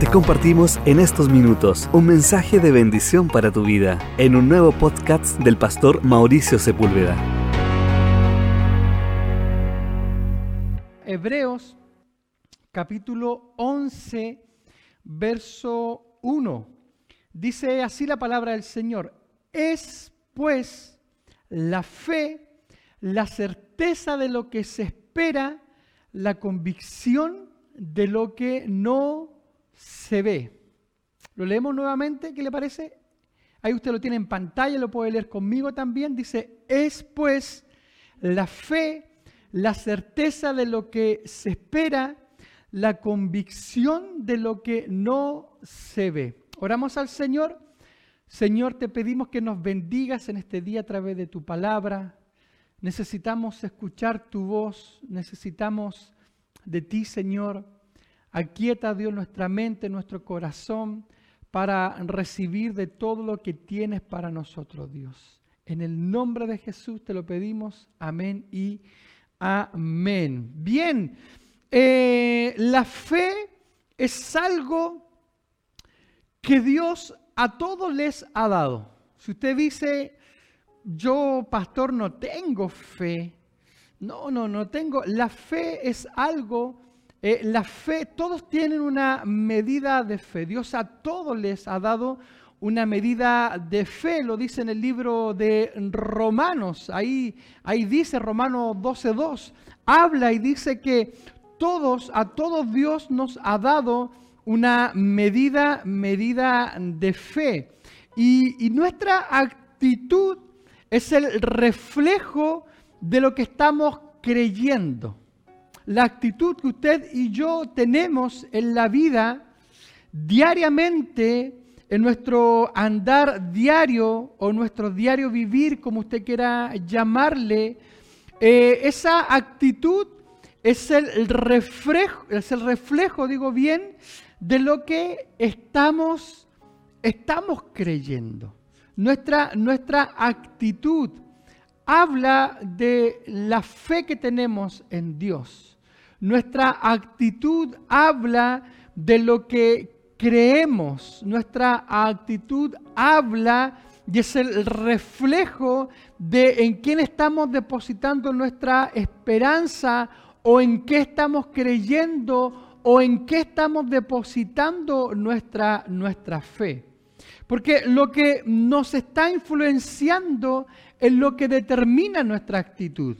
Te compartimos en estos minutos un mensaje de bendición para tu vida en un nuevo podcast del pastor Mauricio Sepúlveda. Hebreos capítulo 11, verso 1. Dice así la palabra del Señor. Es pues la fe, la certeza de lo que se espera, la convicción de lo que no se ve. Lo leemos nuevamente, ¿qué le parece? Ahí usted lo tiene en pantalla, lo puede leer conmigo también. Dice, es pues la fe, la certeza de lo que se espera, la convicción de lo que no se ve. Oramos al Señor. Señor, te pedimos que nos bendigas en este día a través de tu palabra. Necesitamos escuchar tu voz, necesitamos de ti, Señor. Aquieta, Dios, nuestra mente, nuestro corazón, para recibir de todo lo que tienes para nosotros, Dios. En el nombre de Jesús te lo pedimos. Amén y amén. Bien, eh, la fe es algo que Dios a todos les ha dado. Si usted dice, yo, pastor, no tengo fe. No, no, no tengo. La fe es algo, eh, la fe, todos tienen una medida de fe. Dios a todos les ha dado una medida de fe, lo dice en el libro de Romanos. Ahí, ahí dice Romanos 12.2, habla y dice que todos, a todos Dios nos ha dado una medida, medida de fe. Y, y nuestra actitud es el reflejo de lo que estamos creyendo. La actitud que usted y yo tenemos en la vida diariamente, en nuestro andar diario o nuestro diario vivir, como usted quiera llamarle, eh, esa actitud es el reflejo, es el reflejo, digo bien, de lo que estamos, estamos creyendo. Nuestra, nuestra actitud habla de la fe que tenemos en Dios. Nuestra actitud habla de lo que creemos. Nuestra actitud habla y es el reflejo de en quién estamos depositando nuestra esperanza o en qué estamos creyendo o en qué estamos depositando nuestra, nuestra fe. Porque lo que nos está influenciando es lo que determina nuestra actitud.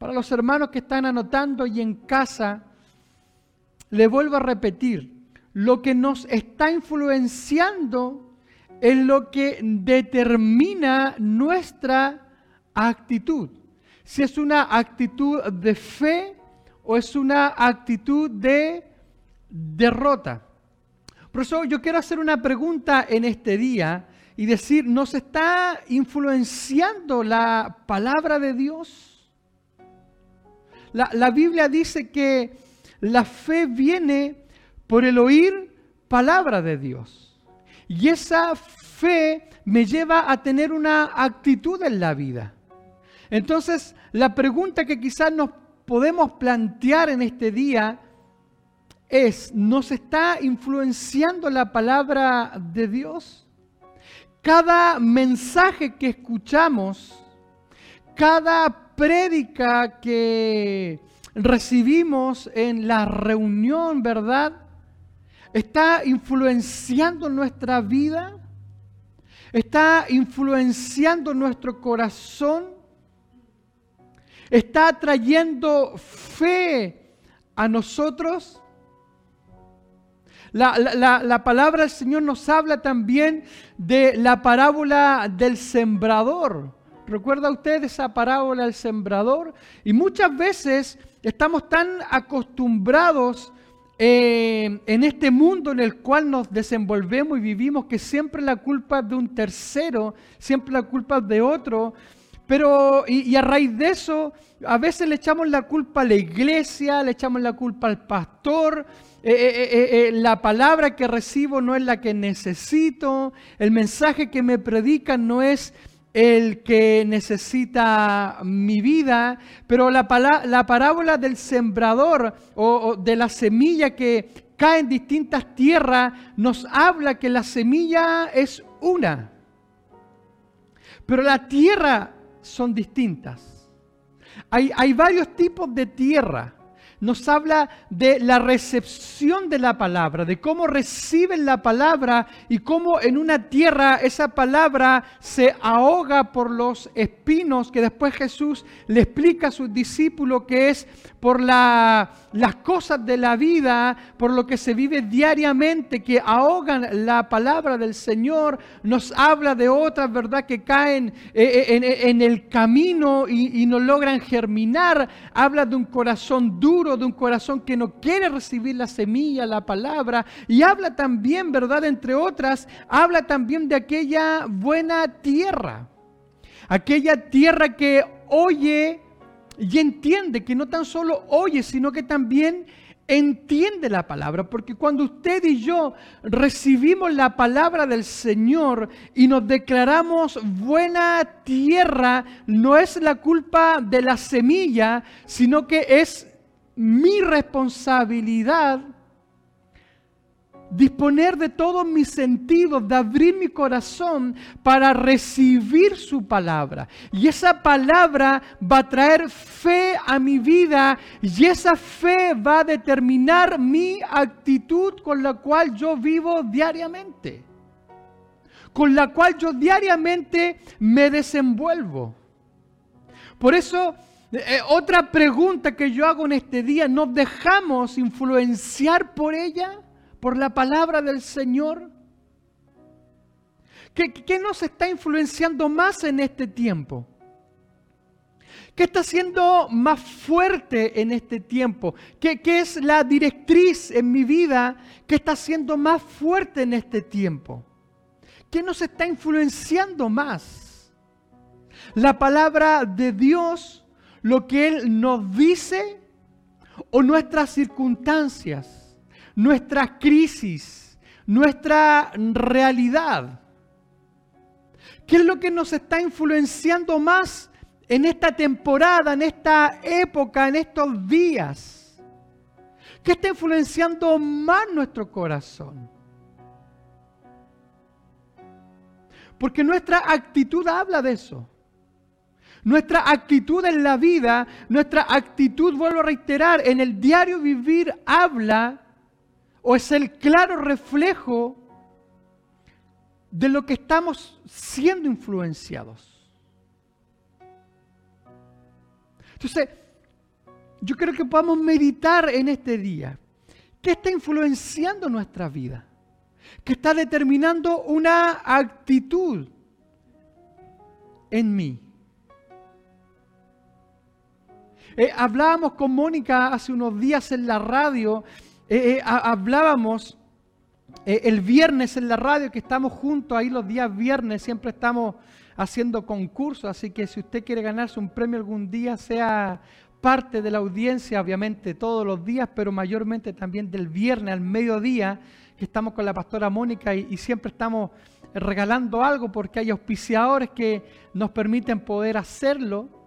Para los hermanos que están anotando y en casa, le vuelvo a repetir, lo que nos está influenciando es lo que determina nuestra actitud. Si es una actitud de fe o es una actitud de derrota. Por eso yo quiero hacer una pregunta en este día y decir, ¿nos está influenciando la palabra de Dios? La, Biblia dice que la fe viene por el oír palabra de Dios. Y esa fe me lleva a tener una actitud en la vida. Entonces, la pregunta que quizás nos podemos plantear en este día es, ¿nos está influenciando la palabra de Dios? Cada mensaje que escuchamos, cada prédica que recibimos en la reunión, ¿verdad? ¿Está influenciando nuestra vida? ¿Está influenciando nuestro corazón? ¿Está trayendo fe a nosotros? La, palabra del Señor nos habla también de la parábola del sembrador. ¿Recuerda usted esa parábola del sembrador? Y muchas veces estamos tan acostumbrados eh, en este mundo en el cual nos desenvolvemos y vivimos que siempre la culpa es de un tercero, siempre la culpa es de otro. Pero, y, a raíz de eso, a veces le echamos la culpa a la iglesia, le echamos la culpa al pastor, eh, eh, la palabra que recibo no es la que necesito, el mensaje que me predican no es el que necesita mi vida, pero la, la parábola del sembrador o, de la semilla que cae en distintas tierras, nos habla que la semilla es una. Pero la tierra son distintas. Hay, hay varios tipos de tierra nos habla de la recepción de la palabra, de cómo reciben la palabra y cómo en una tierra esa palabra se ahoga por los espinos que después Jesús le explica a sus discípulos que es por la, las cosas de la vida, por lo que se vive diariamente, que ahogan la palabra del Señor, nos habla de otras, ¿verdad?, que caen eh, eh, en, el camino y, y no logran germinar, habla de un corazón duro, de un corazón que no quiere recibir la semilla, la palabra, y habla también, ¿verdad?, entre otras, habla también de aquella buena tierra, aquella tierra que oye, y entiende que no tan solo oye, sino que también entiende la palabra, porque cuando usted y yo recibimos la palabra del Señor y nos declaramos buena tierra, no es la culpa de la semilla, sino que es mi responsabilidad disponer de todos mis sentidos, de abrir mi corazón para recibir su palabra. Y esa palabra va a traer fe a mi vida y esa fe va a determinar mi actitud con la cual yo vivo diariamente, con la cual yo diariamente me desenvuelvo. Por eso... Eh, otra pregunta que yo hago en este día, ¿nos dejamos influenciar por ella? por la palabra del Señor? ¿Qué, nos está influenciando más en este tiempo? ¿Qué está siendo más fuerte en este tiempo? ¿Qué, ¿Qué, es la directriz en mi vida que está siendo más fuerte en este tiempo? ¿Qué nos está influenciando más? ¿La palabra de Dios, lo que Él nos dice o nuestras circunstancias? nuestra crisis, nuestra realidad. ¿Qué es lo que nos está influenciando más en esta temporada, en esta época, en estos días? ¿Qué está influenciando más nuestro corazón? Porque nuestra actitud habla de eso. Nuestra actitud en la vida, nuestra actitud, vuelvo a reiterar, en el diario vivir habla o es el claro reflejo de lo que estamos siendo influenciados. Entonces, yo creo que podamos meditar en este día. ¿Qué está influenciando nuestra vida? ¿Qué está determinando una actitud en mí? Eh, hablábamos con Mónica hace unos días en la radio eh, eh, hablábamos el viernes en la radio que estamos juntos, ahí los días viernes siempre estamos haciendo concursos, así que si usted quiere ganarse un premio algún día, sea parte de la audiencia, obviamente todos los días, pero mayormente también del viernes al mediodía, que estamos con la pastora Mónica y, siempre estamos regalando algo porque hay auspiciadores que nos permiten poder hacerlo.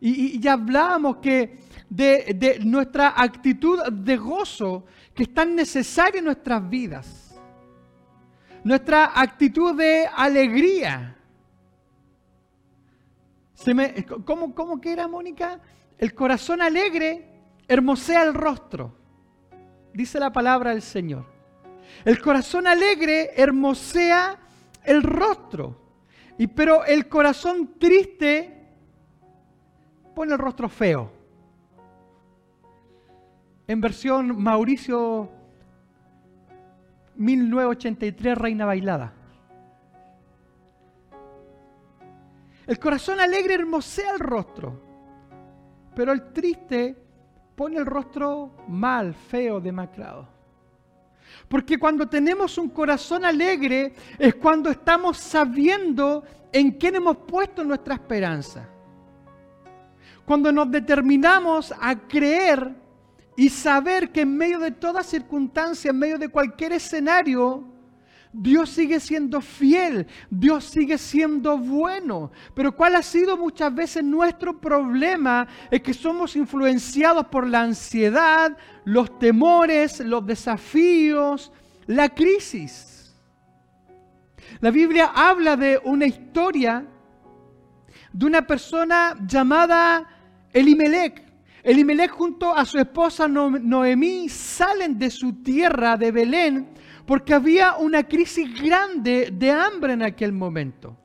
Y, y ya hablábamos que de, nuestra actitud de gozo que es tan necesaria en nuestras vidas. Nuestra actitud de alegría. ¿cómo, ¿Cómo era, Mónica? El corazón alegre hermosea el rostro. Dice la palabra del Señor. El corazón alegre hermosea el rostro. Y pero el corazón triste pone el rostro feo en versión Mauricio 1983 Reina Bailada. El corazón alegre hermosea el rostro, pero el triste pone el rostro mal, feo, demacrado. Porque cuando tenemos un corazón alegre es cuando estamos sabiendo en quién hemos puesto nuestra esperanza. Cuando nos determinamos a creer y saber que en medio de toda circunstancia, en medio de cualquier escenario, Dios sigue siendo fiel, Dios sigue siendo bueno. Pero ¿cuál ha sido muchas veces nuestro problema? Es que somos influenciados por la ansiedad, los temores, los desafíos, la crisis. La Biblia habla de una historia de una persona llamada Elimelech. Elimelech junto a su esposa Noemí salen de su tierra de Belén porque había una crisis grande de hambre en aquel momento.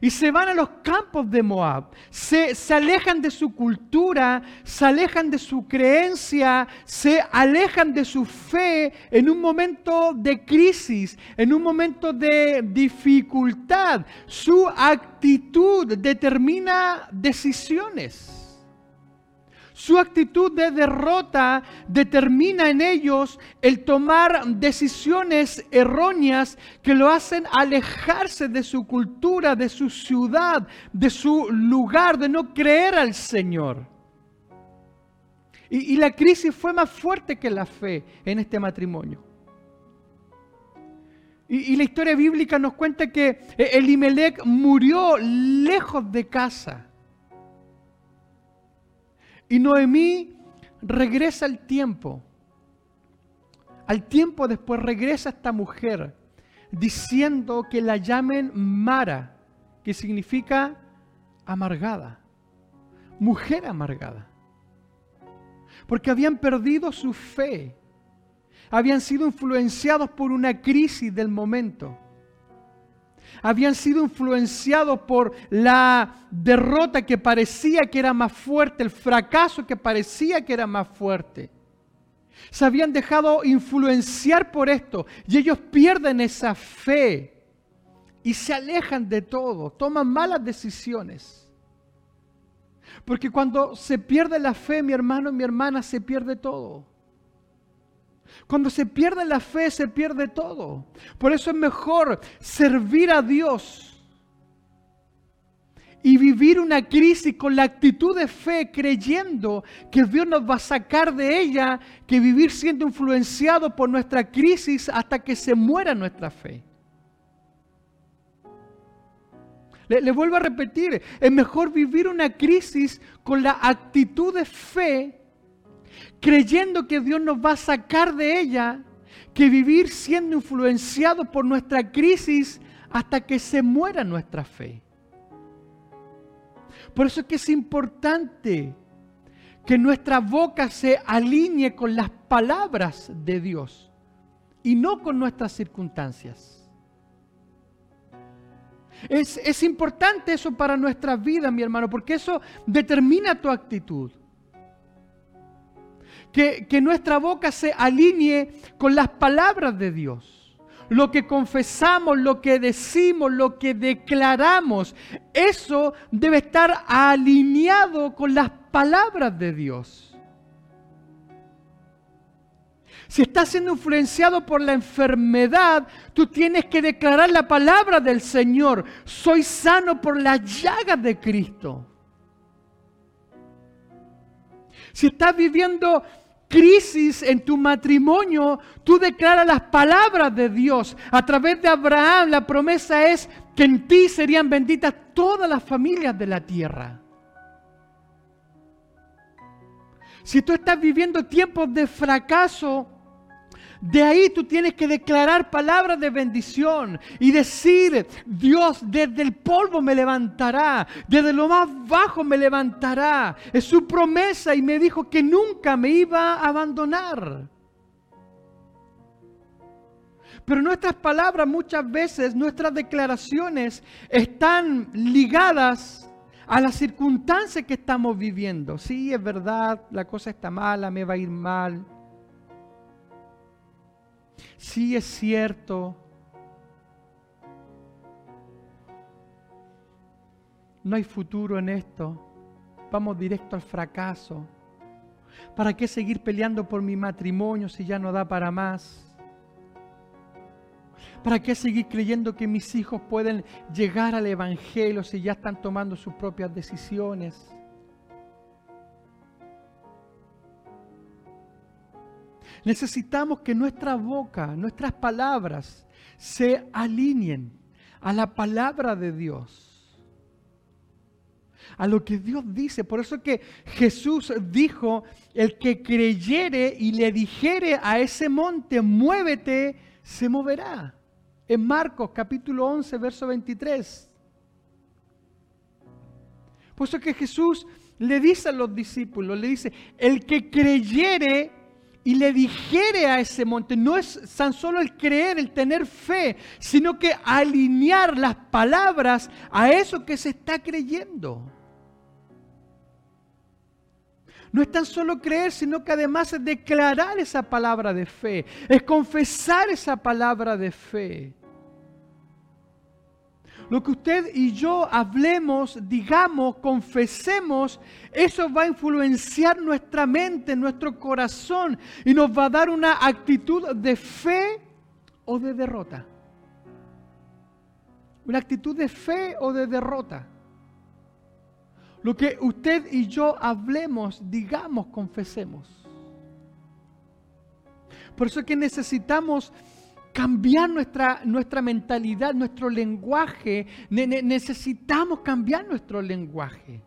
Y se van a los campos de Moab, se, se, alejan de su cultura, se alejan de su creencia, se alejan de su fe en un momento de crisis, en un momento de dificultad. Su actitud determina decisiones. Su actitud de derrota determina en ellos el tomar decisiones erróneas que lo hacen alejarse de su cultura, de su ciudad, de su lugar, de no creer al Señor. Y, la crisis fue más fuerte que la fe en este matrimonio. Y, y la historia bíblica nos cuenta que Elimelech murió lejos de casa. Y Noemí regresa al tiempo. Al tiempo después regresa esta mujer diciendo que la llamen Mara, que significa amargada, mujer amargada. Porque habían perdido su fe, habían sido influenciados por una crisis del momento habían sido influenciados por la derrota que parecía que era más fuerte, el fracaso que parecía que era más fuerte. Se habían dejado influenciar por esto y ellos pierden esa fe y se alejan de todo, toman malas decisiones. Porque cuando se pierde la fe, mi hermano y mi hermana, se pierde todo. Cuando se pierde la fe, se pierde todo. Por eso es mejor servir a Dios y vivir una crisis con la actitud de fe, creyendo que Dios nos va a sacar de ella, que vivir siendo influenciado por nuestra crisis hasta que se muera nuestra fe. Le, le, vuelvo a repetir, es mejor vivir una crisis con la actitud de fe creyendo que Dios nos va a sacar de ella, que vivir siendo influenciados por nuestra crisis hasta que se muera nuestra fe. Por eso es que es importante que nuestra boca se alinee con las palabras de Dios y no con nuestras circunstancias. Es, es importante eso para nuestra vida, mi hermano, porque eso determina tu actitud que, nuestra boca se alinee con las palabras de Dios. Lo que confesamos, lo que decimos, lo que declaramos, eso debe estar alineado con las palabras de Dios. Si estás siendo influenciado por la enfermedad, tú tienes que declarar la palabra del Señor. Soy sano por las llagas de Cristo. Si estás viviendo crisis en tu matrimonio, tú declaras las palabras de Dios. A través de Abraham la promesa es que en ti serían benditas todas las familias de la tierra. Si tú estás viviendo tiempos de fracaso, de ahí tú tienes que declarar palabras de bendición y decir, Dios desde el polvo me levantará, desde lo más bajo me levantará. Es su promesa y me dijo que nunca me iba a abandonar. Pero nuestras palabras muchas veces, nuestras declaraciones están ligadas a las circunstancias que estamos viviendo. Sí, es verdad, la cosa está mala, me va a ir mal sí es cierto, no hay futuro en esto, vamos directo al fracaso. ¿Para qué seguir peleando por mi matrimonio si ya no da para más? ¿Para qué seguir creyendo que mis hijos pueden llegar al Evangelio si ya están tomando sus propias decisiones? Necesitamos que nuestra boca, nuestras palabras, se alineen a la palabra de Dios a lo que Dios dice. Por eso que Jesús dijo, el que creyere y le dijere a ese monte, muévete, se moverá. En Marcos capítulo 11, verso 23. Por eso que Jesús le dice a los discípulos, le dice, el que creyere y le dijere a ese monte, no es tan solo el creer, el tener fe, sino que alinear las palabras a eso que se está creyendo. No es tan solo creer, sino que además es declarar esa palabra de fe, es confesar esa palabra de fe. Lo que usted y yo hablemos, digamos, confesemos, eso va a influenciar nuestra mente, nuestro corazón y nos va a dar una actitud de fe o de derrota. Una actitud de fe o de derrota. Lo que usted y yo hablemos, digamos, confesemos. Por eso es que necesitamos cambiar nuestra, nuestra mentalidad, nuestro lenguaje. necesitamos cambiar nuestro lenguaje.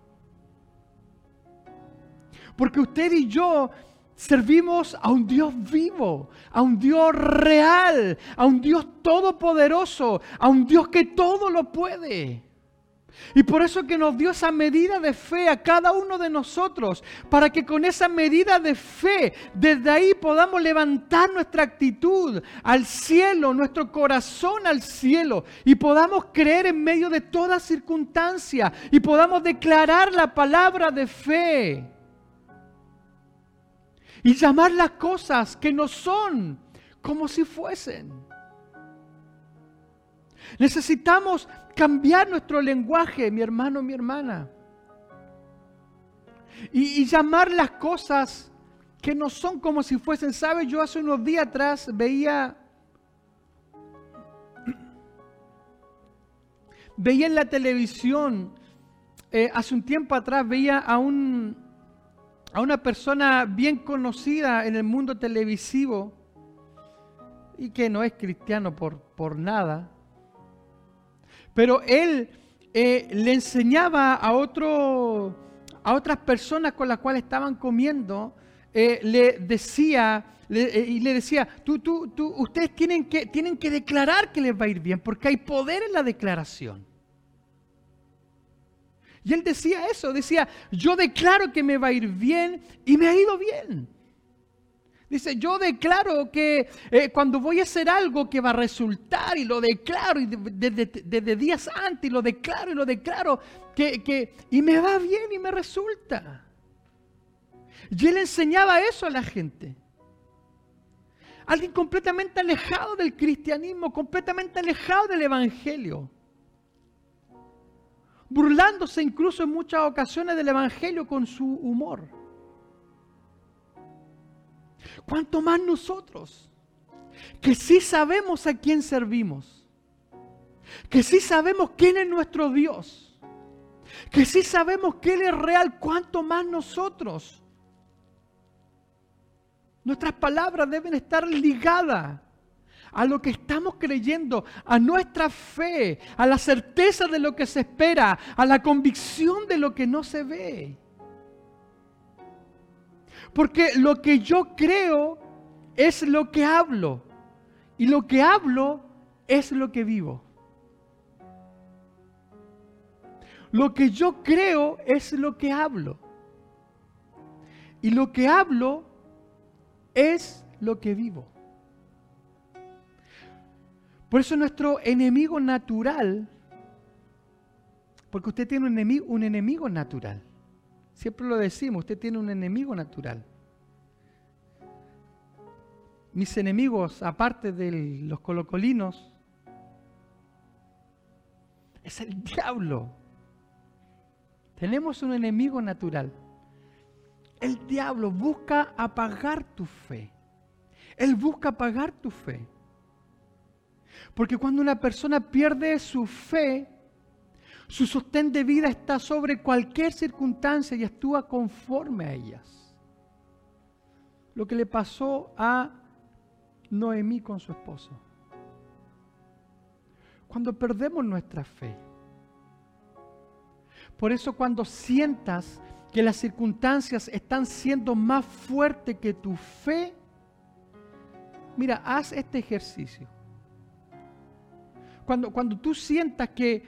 Porque usted y yo servimos a un Dios vivo, a un Dios real, a un Dios todopoderoso, a un Dios que todo lo puede. Y por eso que nos dio esa medida de fe a cada uno de nosotros, para que con esa medida de fe, desde ahí podamos levantar nuestra actitud al cielo, nuestro corazón al cielo, y podamos creer en medio de toda circunstancia, y podamos declarar la palabra de fe. Y llamar las cosas que no son como si fuesen. Necesitamos cambiar nuestro lenguaje, mi hermano, mi hermana. Y, llamar las cosas que no son como si fuesen. ¿Sabe? Yo hace unos días atrás veía... Veía en la televisión, eh, hace un tiempo atrás, veía a, un, a una persona bien conocida en el mundo televisivo y que no es cristiano por, por nada, pero él eh, le enseñaba a, otro, a otras personas con las cuales estaban comiendo, eh, le decía, eh, y le decía, tú, tú, tú, ustedes tienen que, tienen que declarar que les va a ir bien, porque hay poder en la declaración. Y él decía eso, decía, yo declaro que me va a ir bien y me ha ido bien. Dice, yo declaro que eh, cuando voy a hacer algo que va a resultar y lo declaro desde, días antes y lo declaro y lo declaro que, y me va bien y me resulta. Y él enseñaba eso a la gente. Alguien completamente alejado del cristianismo, completamente alejado del evangelio. Burlándose incluso en muchas ocasiones del evangelio con su humor. ¿Cuánto más nosotros? Que sí sabemos a quién servimos. Que sí sabemos quién es nuestro Dios. Que sí sabemos que Él es real. ¿Cuánto más nosotros? Nuestras palabras deben estar ligadas a lo que estamos creyendo, a nuestra fe, a la certeza de lo que se espera, a la convicción de lo que no se ve. Porque lo que yo creo es lo que hablo. Y lo que hablo es lo que vivo. Lo que yo creo es lo que hablo. Y lo que hablo es lo que vivo. Por eso nuestro enemigo natural, porque usted tiene un enemigo, natural. Siempre lo decimos, usted tiene un enemigo natural. Mis enemigos, aparte de los colocolinos, es el diablo. Tenemos un enemigo natural. El diablo busca apagar tu fe. Él busca apagar tu fe. Porque cuando una persona pierde su fe, su sostén de vida está sobre cualquier circunstancia y actúa conforme a ellas. Lo que le pasó a Noemí con su esposo. cuando perdemos nuestra fe. Por eso cuando sientas que las circunstancias están siendo más fuertes que tu fe, mira, haz este ejercicio. Cuando, cuando tú sientas que,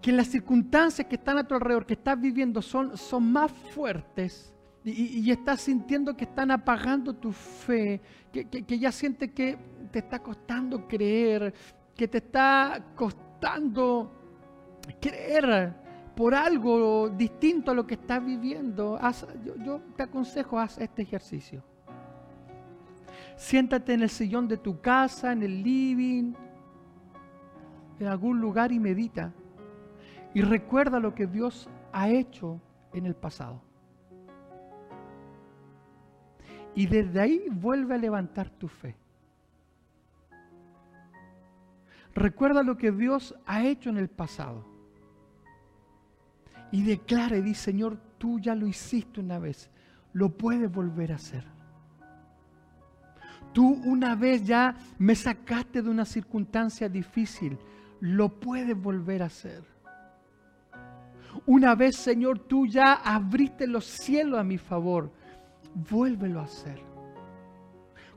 que las circunstancias que están a tu alrededor, que estás viviendo, son, son más fuertes y, estás sintiendo que están apagando tu fe, que, que, que ya sientes que te está costando creer, que te está costando creer por algo distinto a lo que estás viviendo, yo, yo, te aconsejo, haz este ejercicio. Siéntate en el sillón de tu casa, en el living, en algún lugar y medita. Y recuerda lo que Dios ha hecho en el pasado. Y desde ahí vuelve a levantar tu fe. Recuerda lo que Dios ha hecho en el pasado. Y declara y dice, Señor, tú ya lo hiciste una vez, lo puedes volver a hacer. Tú una vez ya me sacaste de una circunstancia difícil, lo puedes volver a hacer. Una vez, Señor, tú ya abriste los cielos a mi favor, vuélvelo a hacer.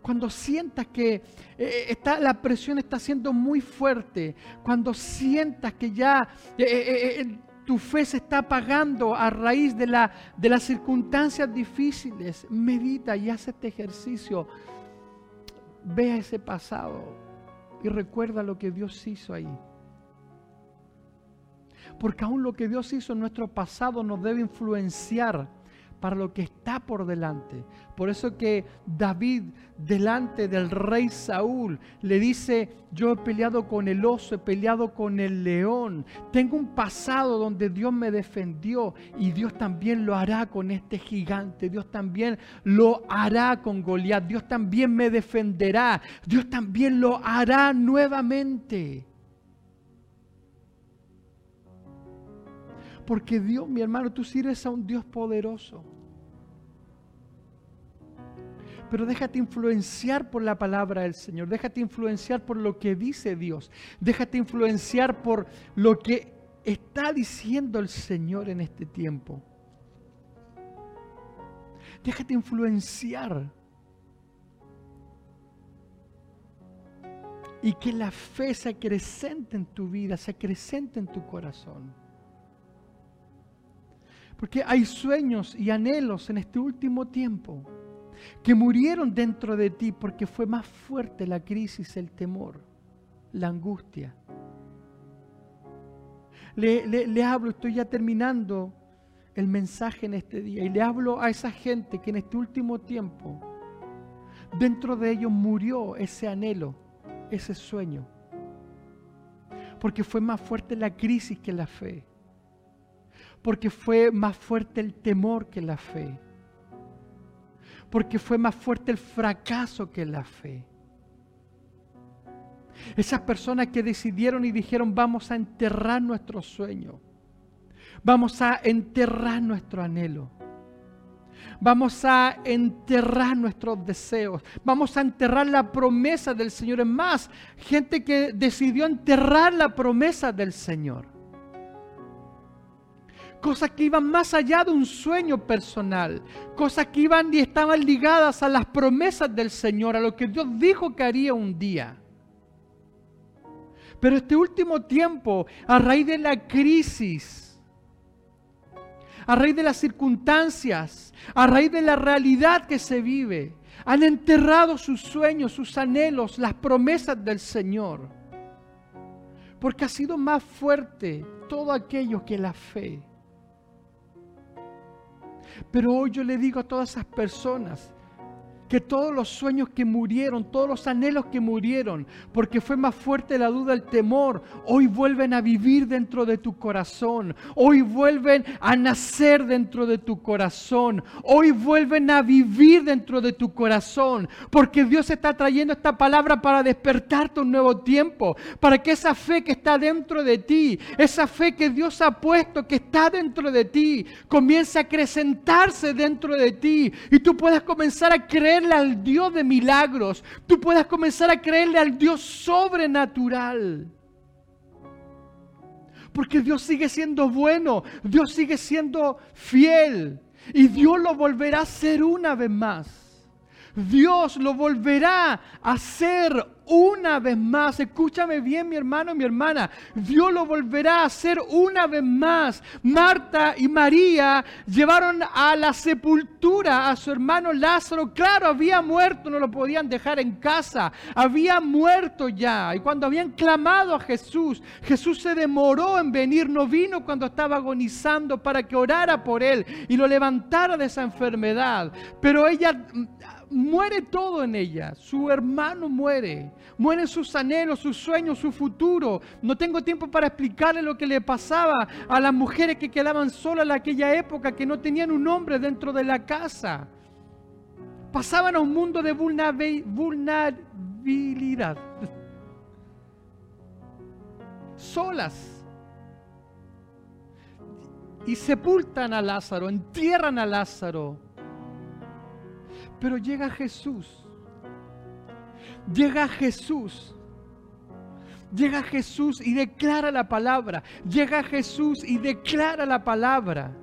Cuando sientas que eh, eh, está, la presión está siendo muy fuerte, cuando sientas que ya eh, tu fe se está apagando a raíz de, la, de las circunstancias difíciles, medita y haz este ejercicio. Ve a ese pasado y recuerda lo que Dios hizo ahí. Porque aún lo que Dios hizo en nuestro pasado nos debe influenciar para lo que está por delante. Por eso que David delante del rey Saúl le dice, yo he peleado con el oso, he peleado con el león, tengo un pasado donde Dios me defendió y Dios también lo hará con este gigante, Dios también lo hará con Goliat, Dios también me defenderá, Dios también lo hará nuevamente. Porque Dios, mi hermano, tú sirves a un Dios poderoso pero déjate influenciar por la palabra del Señor, déjate influenciar por lo que dice Dios, déjate influenciar por lo que está diciendo el Señor en este tiempo. Déjate influenciar. Y que la fe se acrecente en tu vida, se acrecente en tu corazón. Porque hay sueños y anhelos en este último tiempo que murieron dentro de ti porque fue más fuerte la crisis, el temor, la angustia. Le, hablo, estoy ya terminando el mensaje en este día y le hablo a esa gente que en este último tiempo, dentro de ellos murió ese anhelo, ese sueño, porque fue más fuerte la crisis que la fe, porque fue más fuerte el temor que la fe. Porque fue más fuerte el fracaso que la fe. Esas personas que decidieron y dijeron vamos a enterrar nuestro sueño, vamos a enterrar nuestro anhelo, vamos a enterrar nuestros deseos, vamos a enterrar la promesa del Señor. Es más, gente que decidió enterrar la promesa del Señor cosas que iban más allá de un sueño personal, cosas que iban y estaban ligadas a las promesas del Señor, a lo que Dios dijo que haría un día. Pero este último tiempo, a raíz de la crisis, a raíz de las circunstancias, a raíz de la realidad que se vive, han enterrado sus sueños, sus anhelos, las promesas del Señor. Porque ha sido más fuerte todo aquello que la fe. Pero hoy yo le digo a todas esas personas que todos los sueños que murieron, todos los anhelos que murieron, porque fue más fuerte la duda, el temor, hoy vuelven a vivir dentro de tu corazón, hoy vuelven a nacer dentro de tu corazón, hoy vuelven a vivir dentro de tu corazón, porque Dios está trayendo esta palabra para despertarte un nuevo tiempo, para que esa fe que está dentro de ti, esa fe que Dios ha puesto, que está dentro de ti, comience a acrecentarse dentro de ti y tú puedas comenzar a creer creerle al Dios de milagros. Tú puedas comenzar a creerle al Dios sobrenatural. Porque Dios sigue siendo bueno, Dios sigue siendo fiel y Dios lo volverá a hacer una vez más. Dios lo volverá a hacer una vez más. Escúchame bien, mi hermano, mi hermana. Dios lo volverá a hacer una vez más. Marta y María llevaron a la sepultura a su hermano Lázaro. Claro, había muerto, no lo podían dejar en casa. Había muerto ya. Y cuando habían clamado a Jesús, Jesús se demoró en venir. No vino cuando estaba agonizando para que orara por él y lo levantara de esa enfermedad. Pero ella muere todo en ella. Su hermano muere. Mueren sus anhelos, sus sueños, su futuro. No tengo tiempo para explicarle lo que le pasaba a las mujeres que quedaban solas en aquella época, que no tenían un hombre dentro de la casa. Pasaban a un mundo de vulnerabilidad. Solas. Y sepultan a Lázaro, entierran a Lázaro pero llega Jesús. Llega Jesús. Llega Jesús y declara la palabra. Llega Jesús y declara la palabra.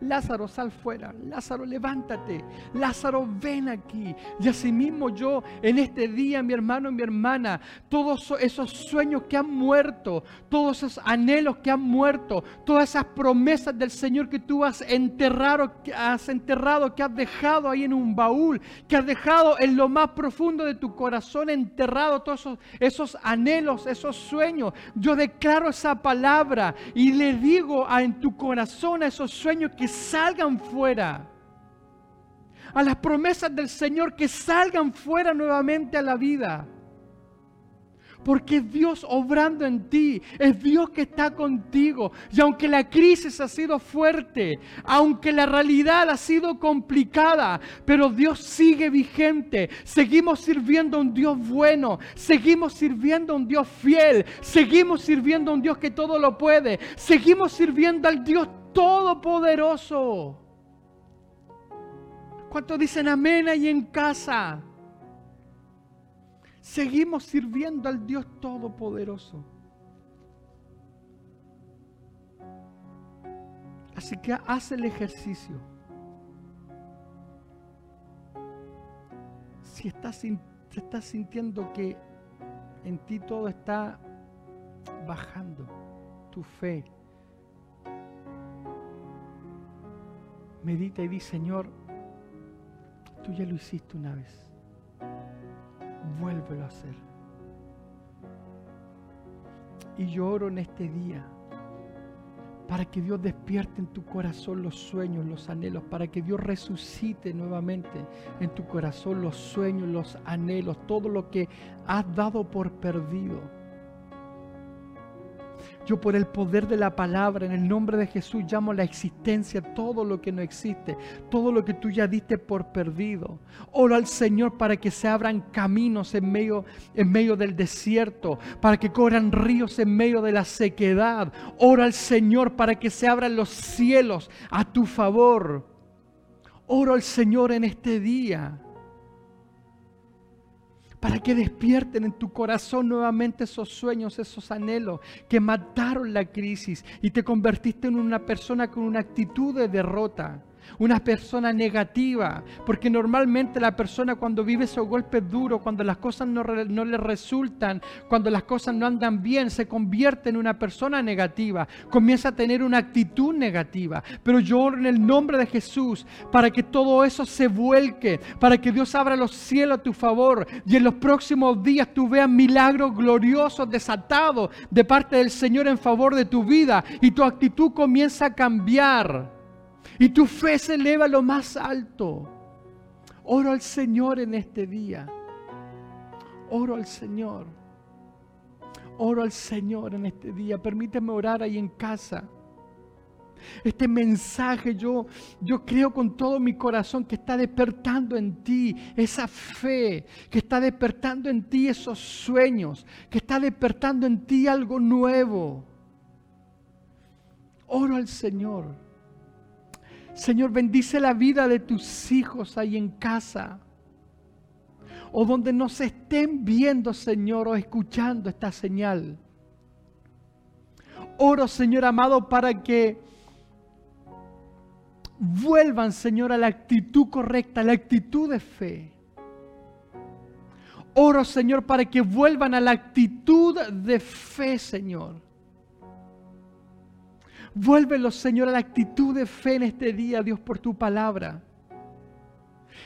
Lázaro, sal fuera. Lázaro, levántate. Lázaro, ven aquí. Y asimismo yo en este día, mi hermano y mi hermana, todos esos sueños que han muerto, todos esos anhelos que han muerto, todas esas promesas del Señor que tú has enterrado, que has enterrado, que has dejado ahí en un baúl, que has dejado en lo más profundo de tu corazón enterrado todos esos, esos anhelos, esos sueños. Yo declaro esa palabra y le digo a, en tu corazón a esos sueños que salgan fuera. A las promesas del Señor que salgan fuera nuevamente a la vida. Porque es Dios obrando en ti, es Dios que está contigo. Y aunque la crisis ha sido fuerte, aunque la realidad ha sido complicada, pero Dios sigue vigente. Seguimos sirviendo a un Dios bueno, seguimos sirviendo a un Dios fiel, seguimos sirviendo a un Dios que todo lo puede, seguimos sirviendo al Dios todopoderoso. ¿Cuántos dicen amén ahí en casa? Seguimos sirviendo al Dios todopoderoso. Así que haz el ejercicio. Si estás, estás sintiendo que en ti todo está bajando, tu fe, medita y di, Señor, tú ya lo hiciste una vez. Vuélvelo a hacer. Y yo oro en este día para que Dios despierte en tu corazón los sueños, los anhelos, para que Dios resucite nuevamente en tu corazón los sueños, los anhelos, todo lo que has dado por perdido yo por el poder de la palabra, en el nombre de Jesús, llamo a la existencia todo lo que no existe, todo lo que tú ya diste por perdido. Oro al Señor para que se abran caminos en medio, en medio del desierto, para que corran ríos en medio de la sequedad. Oro al Señor para que se abran los cielos a tu favor. Oro al Señor en este día para que despierten en tu corazón nuevamente esos sueños, esos anhelos que mataron la crisis y te convertiste en una persona con una actitud de derrota una persona negativa, porque normalmente la persona cuando vive esos golpes duros, cuando las cosas no, no, le resultan, cuando las cosas no andan bien, se convierte en una persona negativa, comienza a tener una actitud negativa. Pero yo oro en el nombre de Jesús para que todo eso se vuelque, para que Dios abra los cielos a tu favor y en los próximos días tú veas milagros gloriosos desatados de parte del Señor en favor de tu vida y tu actitud comienza a cambiar. Y tu fe se eleva a lo más alto. Oro al Señor en este día. Oro al Señor. Oro al Señor en este día. Permíteme orar ahí en casa. Este mensaje yo, yo creo con todo mi corazón que está despertando en ti esa fe, que está despertando en ti esos sueños, que está despertando en ti algo nuevo. Oro al Señor Señor, bendice la vida de tus hijos ahí en casa. O donde nos estén viendo, Señor, o escuchando esta señal. Oro, Señor amado, para que vuelvan, Señor, a la actitud correcta, a la actitud de fe. Oro, Señor, para que vuelvan a la actitud de fe, Señor. Vuélvelo, Señor, a la actitud de fe en este día, Dios, por tu palabra.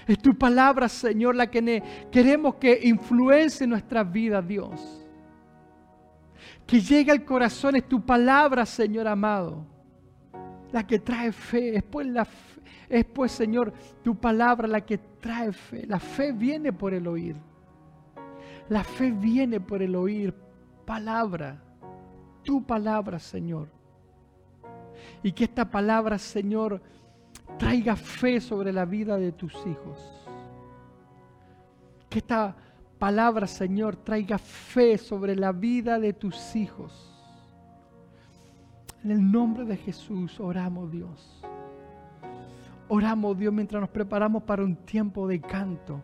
Es tu palabra, Señor, la que queremos que influencie nuestra vida, Dios. Que llegue al corazón, es tu palabra, Señor amado, la que trae fe. Es pues, la, es pues, Señor, tu palabra la que trae fe. La fe viene por el oír. La fe viene por el oír. Palabra, tu palabra, Señor. Y que esta palabra, Señor, traiga fe sobre la vida de tus hijos. Que esta palabra, Señor, traiga fe sobre la vida de tus hijos. En el nombre de Jesús oramos, Dios. Oramos, Dios, mientras nos preparamos para un tiempo de canto.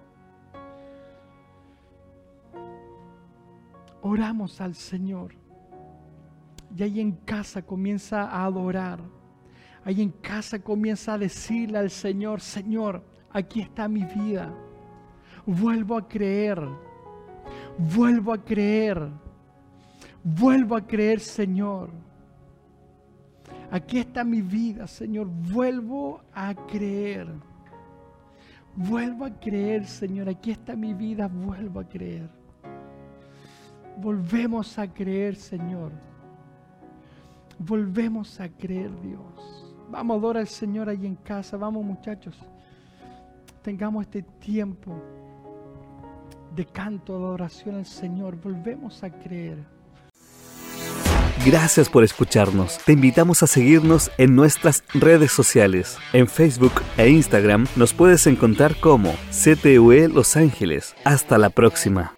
Oramos al Señor. Y ahí en casa comienza a adorar. Ahí en casa comienza a decirle al Señor, Señor, aquí está mi vida. Vuelvo a creer. Vuelvo a creer. Vuelvo a creer, Señor. Aquí está mi vida, Señor. Vuelvo a creer. Vuelvo a creer, Señor. Aquí está mi vida. Vuelvo a creer. Volvemos a creer, Señor volvemos a creer, Dios. Vamos a adorar al Señor ahí en casa. Vamos, muchachos. Tengamos este tiempo de canto, de adoración al Señor. Volvemos a creer. Gracias por escucharnos. Te invitamos a seguirnos en nuestras redes sociales. En Facebook e Instagram nos puedes encontrar como CTUE Los Ángeles. Hasta la próxima.